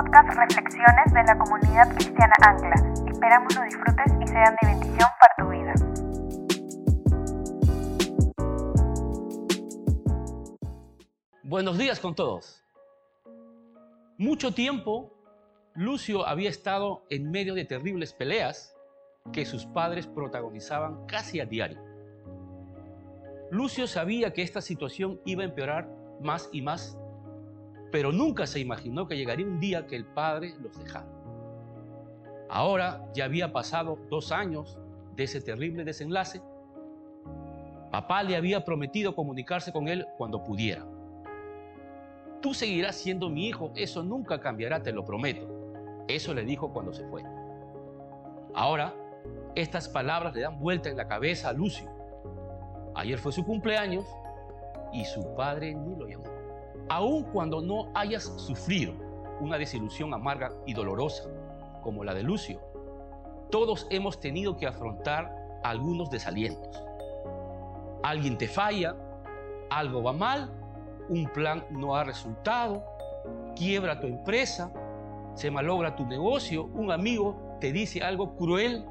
podcast Reflexiones de la comunidad cristiana Ancla. Esperamos lo disfrutes y sean de bendición para tu vida. Buenos días con todos. Mucho tiempo, Lucio había estado en medio de terribles peleas que sus padres protagonizaban casi a diario. Lucio sabía que esta situación iba a empeorar más y más, pero nunca se imaginó que llegaría un día que el padre los dejara. Ahora ya había pasado dos años de ese terrible desenlace. Papá le había prometido comunicarse con él cuando pudiera. Tú seguirás siendo mi hijo, eso nunca cambiará, te lo prometo. Eso le dijo cuando se fue. Ahora, estas palabras le dan vuelta en la cabeza a Lucio. Ayer fue su cumpleaños y su padre ni lo llamó. Aun cuando no hayas sufrido una desilusión amarga y dolorosa como la de Lucio, todos hemos tenido que afrontar algunos desalientos. Alguien te falla, algo va mal, un plan no ha resultado, quiebra tu empresa, se malogra tu negocio, un amigo te dice algo cruel,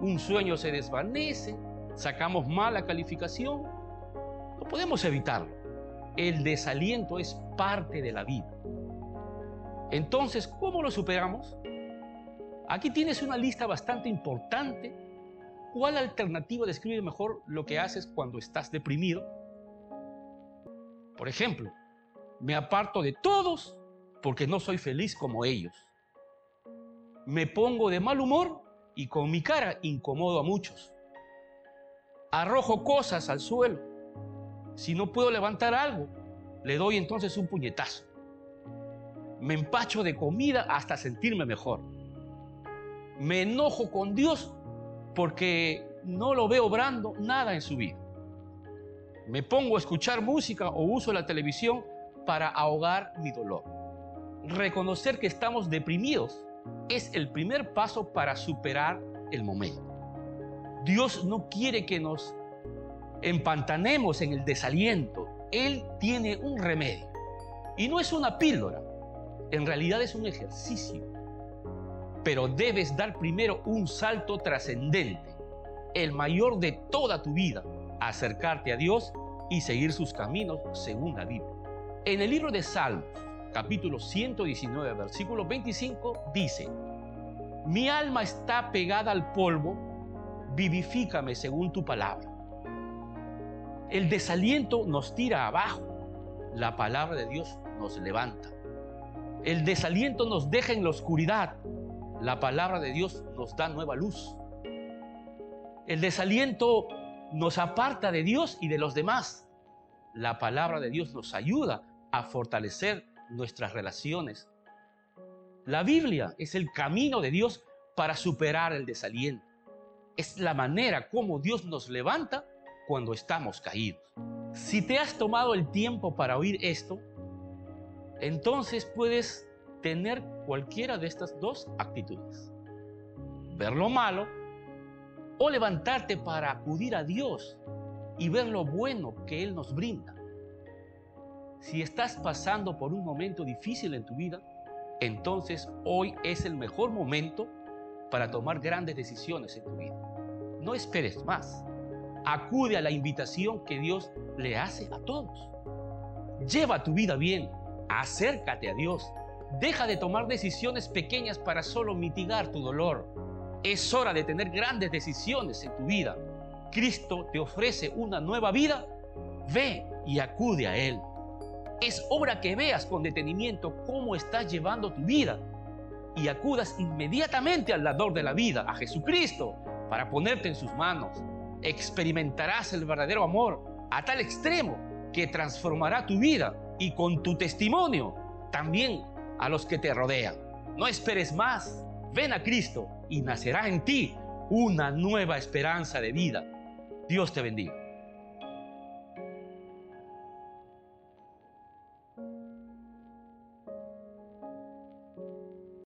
un sueño se desvanece, sacamos mala calificación. No podemos evitarlo. El desaliento es parte de la vida. Entonces, ¿cómo lo superamos? Aquí tienes una lista bastante importante. ¿Cuál alternativa describe mejor lo que haces cuando estás deprimido? Por ejemplo, me aparto de todos porque no soy feliz como ellos. Me pongo de mal humor y con mi cara incomodo a muchos. Arrojo cosas al suelo. Si no puedo levantar algo, le doy entonces un puñetazo. Me empacho de comida hasta sentirme mejor. Me enojo con Dios porque no lo veo obrando nada en su vida. Me pongo a escuchar música o uso la televisión para ahogar mi dolor. Reconocer que estamos deprimidos es el primer paso para superar el momento. Dios no quiere que nos empantanemos en el desaliento. Él tiene un remedio. Y no es una píldora, en realidad es un ejercicio. Pero debes dar primero un salto trascendente, el mayor de toda tu vida, acercarte a Dios y seguir sus caminos según la Biblia. En el libro de Salmos, capítulo 119, versículo 25, dice, mi alma está pegada al polvo, vivifícame según tu palabra. El desaliento nos tira abajo, la palabra de Dios nos levanta. El desaliento nos deja en la oscuridad, la palabra de Dios nos da nueva luz. El desaliento nos aparta de Dios y de los demás. La palabra de Dios nos ayuda a fortalecer nuestras relaciones. La Biblia es el camino de Dios para superar el desaliento. Es la manera como Dios nos levanta cuando estamos caídos. Si te has tomado el tiempo para oír esto, entonces puedes tener cualquiera de estas dos actitudes. Ver lo malo o levantarte para acudir a Dios y ver lo bueno que Él nos brinda. Si estás pasando por un momento difícil en tu vida, entonces hoy es el mejor momento para tomar grandes decisiones en tu vida. No esperes más. Acude a la invitación que Dios le hace a todos. Lleva tu vida bien. Acércate a Dios. Deja de tomar decisiones pequeñas para solo mitigar tu dolor. Es hora de tener grandes decisiones en tu vida. Cristo te ofrece una nueva vida. Ve y acude a Él. Es obra que veas con detenimiento cómo estás llevando tu vida y acudas inmediatamente al dador de la vida, a Jesucristo, para ponerte en sus manos. Experimentarás el verdadero amor a tal extremo que transformará tu vida y con tu testimonio también a los que te rodean. No esperes más, ven a Cristo y nacerá en ti una nueva esperanza de vida. Dios te bendiga.